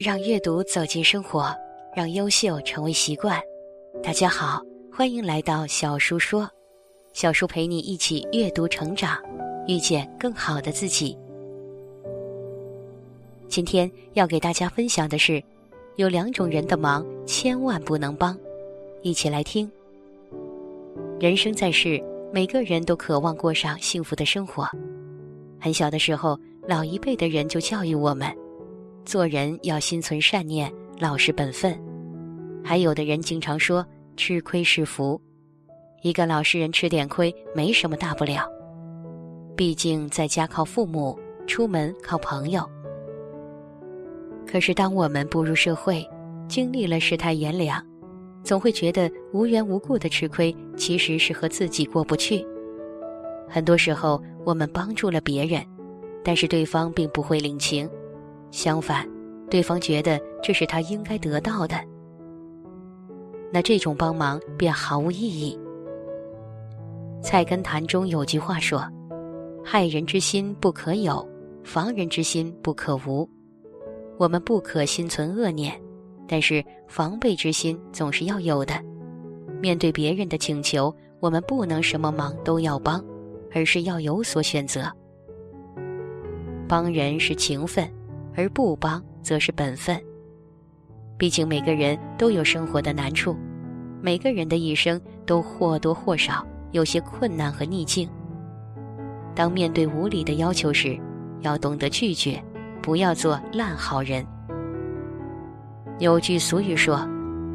让阅读走进生活，让优秀成为习惯。大家好，欢迎来到小叔说，小叔陪你一起阅读成长，遇见更好的自己。今天要给大家分享的是，有两种人的忙千万不能帮，一起来听。人生在世，每个人都渴望过上幸福的生活。很小的时候，老一辈的人就教育我们。做人要心存善念，老实本分。还有的人经常说吃亏是福，一个老实人吃点亏没什么大不了。毕竟在家靠父母，出门靠朋友。可是当我们步入社会，经历了世态炎凉，总会觉得无缘无故的吃亏其实是和自己过不去。很多时候我们帮助了别人，但是对方并不会领情。相反，对方觉得这是他应该得到的，那这种帮忙便毫无意义。《菜根谭》中有句话说：“害人之心不可有，防人之心不可无。”我们不可心存恶念，但是防备之心总是要有的。面对别人的请求，我们不能什么忙都要帮，而是要有所选择。帮人是情分。而不帮则是本分。毕竟每个人都有生活的难处，每个人的一生都或多或少有些困难和逆境。当面对无理的要求时，要懂得拒绝，不要做烂好人。有句俗语说：“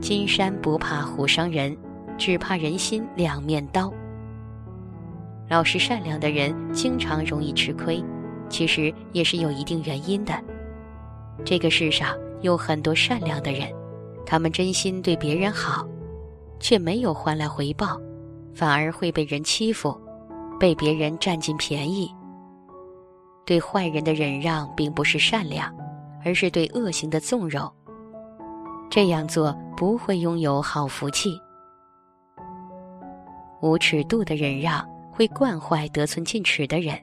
金山不怕虎伤人，只怕人心两面刀。”老实善良的人经常容易吃亏，其实也是有一定原因的。这个世上有很多善良的人，他们真心对别人好，却没有换来回报，反而会被人欺负，被别人占尽便宜。对坏人的忍让并不是善良，而是对恶行的纵容。这样做不会拥有好福气。无尺度的忍让会惯坏得寸进尺的人。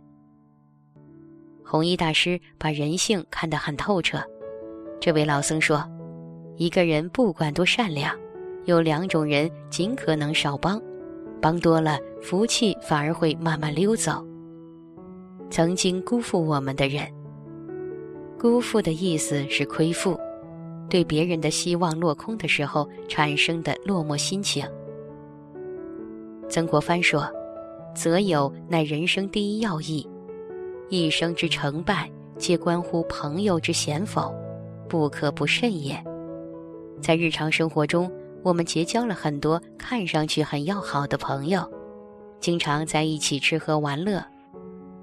弘一大师把人性看得很透彻。这位老僧说：“一个人不管多善良，有两种人尽可能少帮，帮多了福气反而会慢慢溜走。曾经辜负我们的人，辜负的意思是亏负，对别人的希望落空的时候产生的落寞心情。”曾国藩说：“择友乃人生第一要义。”一生之成败，皆关乎朋友之贤否，不可不慎也。在日常生活中，我们结交了很多看上去很要好的朋友，经常在一起吃喝玩乐，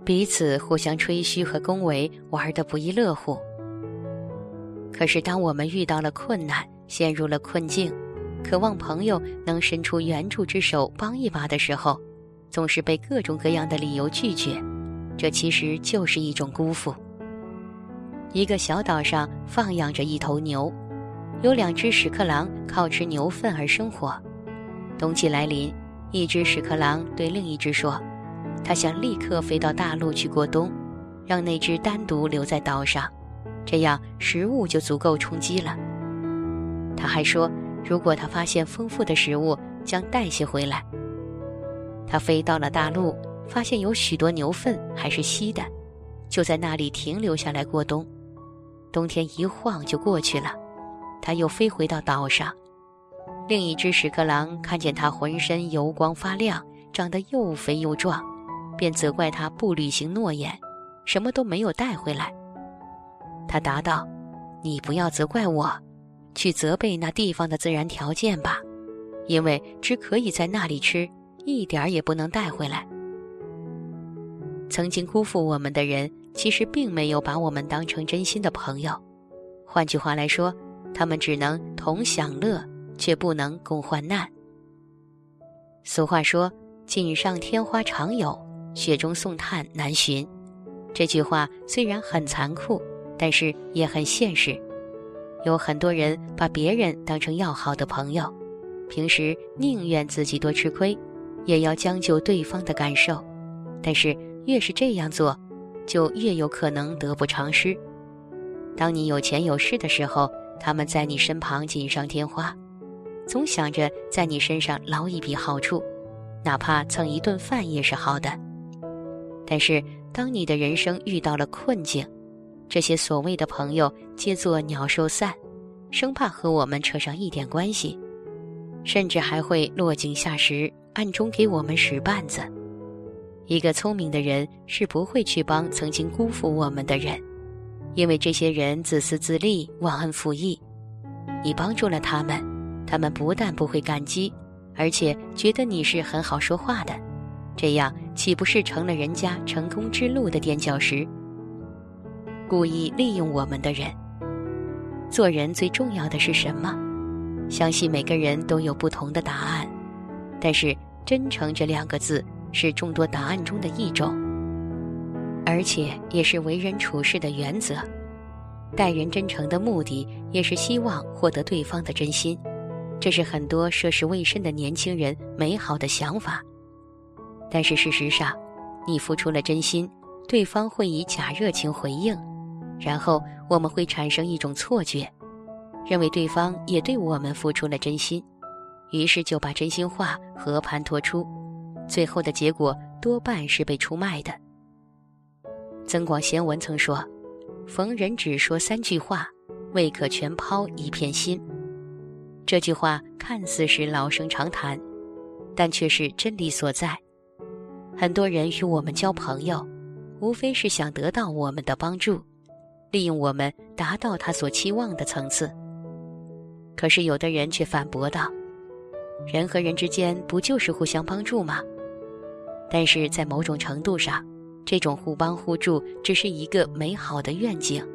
彼此互相吹嘘和恭维，玩得不亦乐乎。可是，当我们遇到了困难，陷入了困境，渴望朋友能伸出援助之手帮一把的时候，总是被各种各样的理由拒绝。这其实就是一种辜负。一个小岛上放养着一头牛，有两只屎壳郎靠吃牛粪而生活。冬季来临，一只屎壳郎对另一只说：“他想立刻飞到大陆去过冬，让那只单独留在岛上，这样食物就足够充饥了。”他还说：“如果他发现丰富的食物，将带些回来。”他飞到了大陆。发现有许多牛粪还是稀的，就在那里停留下来过冬。冬天一晃就过去了，他又飞回到岛上。另一只屎壳郎看见他浑身油光发亮，长得又肥又壮，便责怪他不履行诺言，什么都没有带回来。他答道：“你不要责怪我，去责备那地方的自然条件吧，因为只可以在那里吃，一点儿也不能带回来。”曾经辜负我们的人，其实并没有把我们当成真心的朋友。换句话来说，他们只能同享乐，却不能共患难。俗话说：“锦上添花常有，雪中送炭难寻。”这句话虽然很残酷，但是也很现实。有很多人把别人当成要好的朋友，平时宁愿自己多吃亏，也要将就对方的感受，但是。越是这样做，就越有可能得不偿失。当你有钱有势的时候，他们在你身旁锦上添花，总想着在你身上捞一笔好处，哪怕蹭一顿饭也是好的。但是，当你的人生遇到了困境，这些所谓的朋友皆作鸟兽散，生怕和我们扯上一点关系，甚至还会落井下石，暗中给我们使绊子。一个聪明的人是不会去帮曾经辜负我们的人，因为这些人自私自利、忘恩负义。你帮助了他们，他们不但不会感激，而且觉得你是很好说话的，这样岂不是成了人家成功之路的垫脚石？故意利用我们的人，做人最重要的是什么？相信每个人都有不同的答案，但是真诚这两个字。是众多答案中的一种，而且也是为人处事的原则。待人真诚的目的，也是希望获得对方的真心。这是很多涉世未深的年轻人美好的想法。但是事实上，你付出了真心，对方会以假热情回应，然后我们会产生一种错觉，认为对方也对我们付出了真心，于是就把真心话和盘托出。最后的结果多半是被出卖的。增广贤文曾说：“逢人只说三句话，未可全抛一片心。”这句话看似是老生常谈，但却是真理所在。很多人与我们交朋友，无非是想得到我们的帮助，利用我们达到他所期望的层次。可是有的人却反驳道：“人和人之间不就是互相帮助吗？”但是在某种程度上，这种互帮互助只是一个美好的愿景。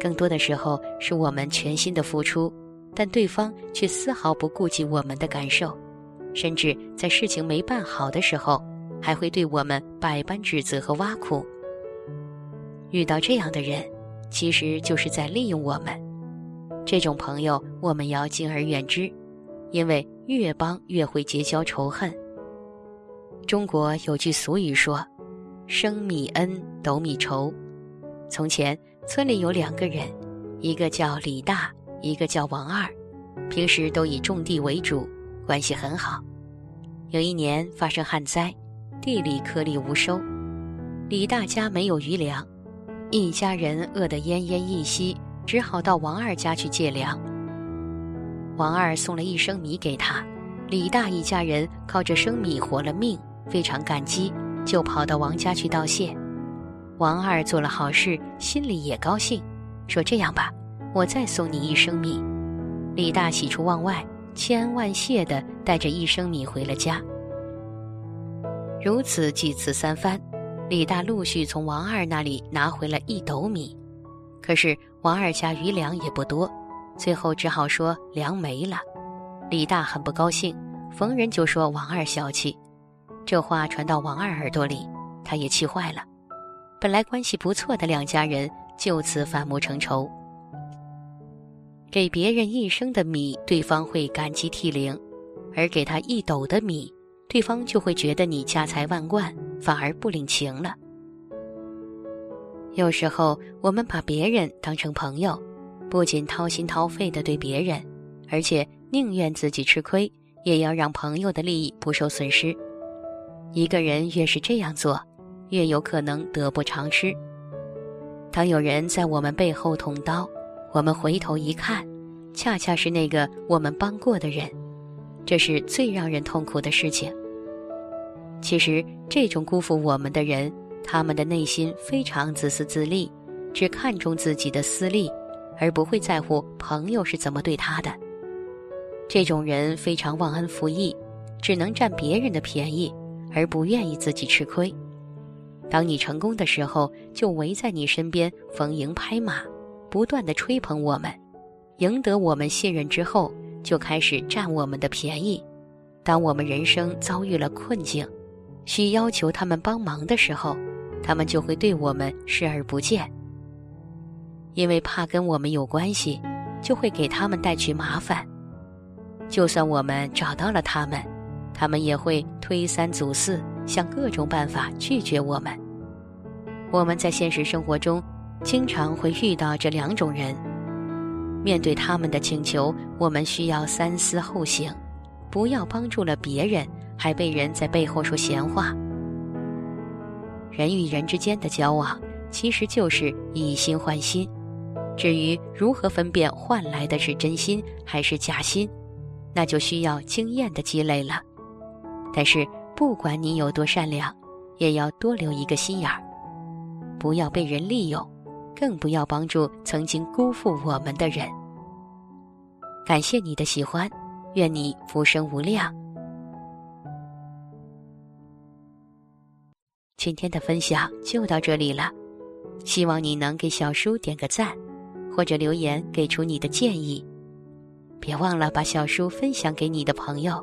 更多的时候，是我们全心的付出，但对方却丝毫不顾及我们的感受，甚至在事情没办好的时候，还会对我们百般指责和挖苦。遇到这样的人，其实就是在利用我们。这种朋友，我们要敬而远之，因为越帮越会结交仇恨。中国有句俗语说：“生米恩，斗米仇。”从前村里有两个人，一个叫李大，一个叫王二，平时都以种地为主，关系很好。有一年发生旱灾，地里颗粒无收，李大家没有余粮，一家人饿得奄奄一息，只好到王二家去借粮。王二送了一升米给他，李大一家人靠着生米活了命。非常感激，就跑到王家去道谢。王二做了好事，心里也高兴，说：“这样吧，我再送你一升米。”李大喜出望外，千恩万谢的带着一升米回了家。如此几次三番，李大陆续从王二那里拿回了一斗米，可是王二家余粮也不多，最后只好说粮没了。李大很不高兴，逢人就说王二小气。这话传到王二耳朵里，他也气坏了。本来关系不错的两家人就此反目成仇。给别人一升的米，对方会感激涕零；而给他一斗的米，对方就会觉得你家财万贯，反而不领情了。有时候，我们把别人当成朋友，不仅掏心掏肺的对别人，而且宁愿自己吃亏，也要让朋友的利益不受损失。一个人越是这样做，越有可能得不偿失。当有人在我们背后捅刀，我们回头一看，恰恰是那个我们帮过的人，这是最让人痛苦的事情。其实，这种辜负我们的人，他们的内心非常自私自利，只看重自己的私利，而不会在乎朋友是怎么对他的。这种人非常忘恩负义，只能占别人的便宜。而不愿意自己吃亏。当你成功的时候，就围在你身边逢迎拍马，不断的吹捧我们，赢得我们信任之后，就开始占我们的便宜。当我们人生遭遇了困境，需要求他们帮忙的时候，他们就会对我们视而不见。因为怕跟我们有关系，就会给他们带去麻烦。就算我们找到了他们。他们也会推三阻四，想各种办法拒绝我们。我们在现实生活中经常会遇到这两种人。面对他们的请求，我们需要三思后行，不要帮助了别人，还被人在背后说闲话。人与人之间的交往，其实就是以心换心。至于如何分辨换来的是真心还是假心，那就需要经验的积累了。但是，不管你有多善良，也要多留一个心眼儿，不要被人利用，更不要帮助曾经辜负我们的人。感谢你的喜欢，愿你福生无量。今天的分享就到这里了，希望你能给小叔点个赞。或者留言给出你的建议，别忘了把小书分享给你的朋友，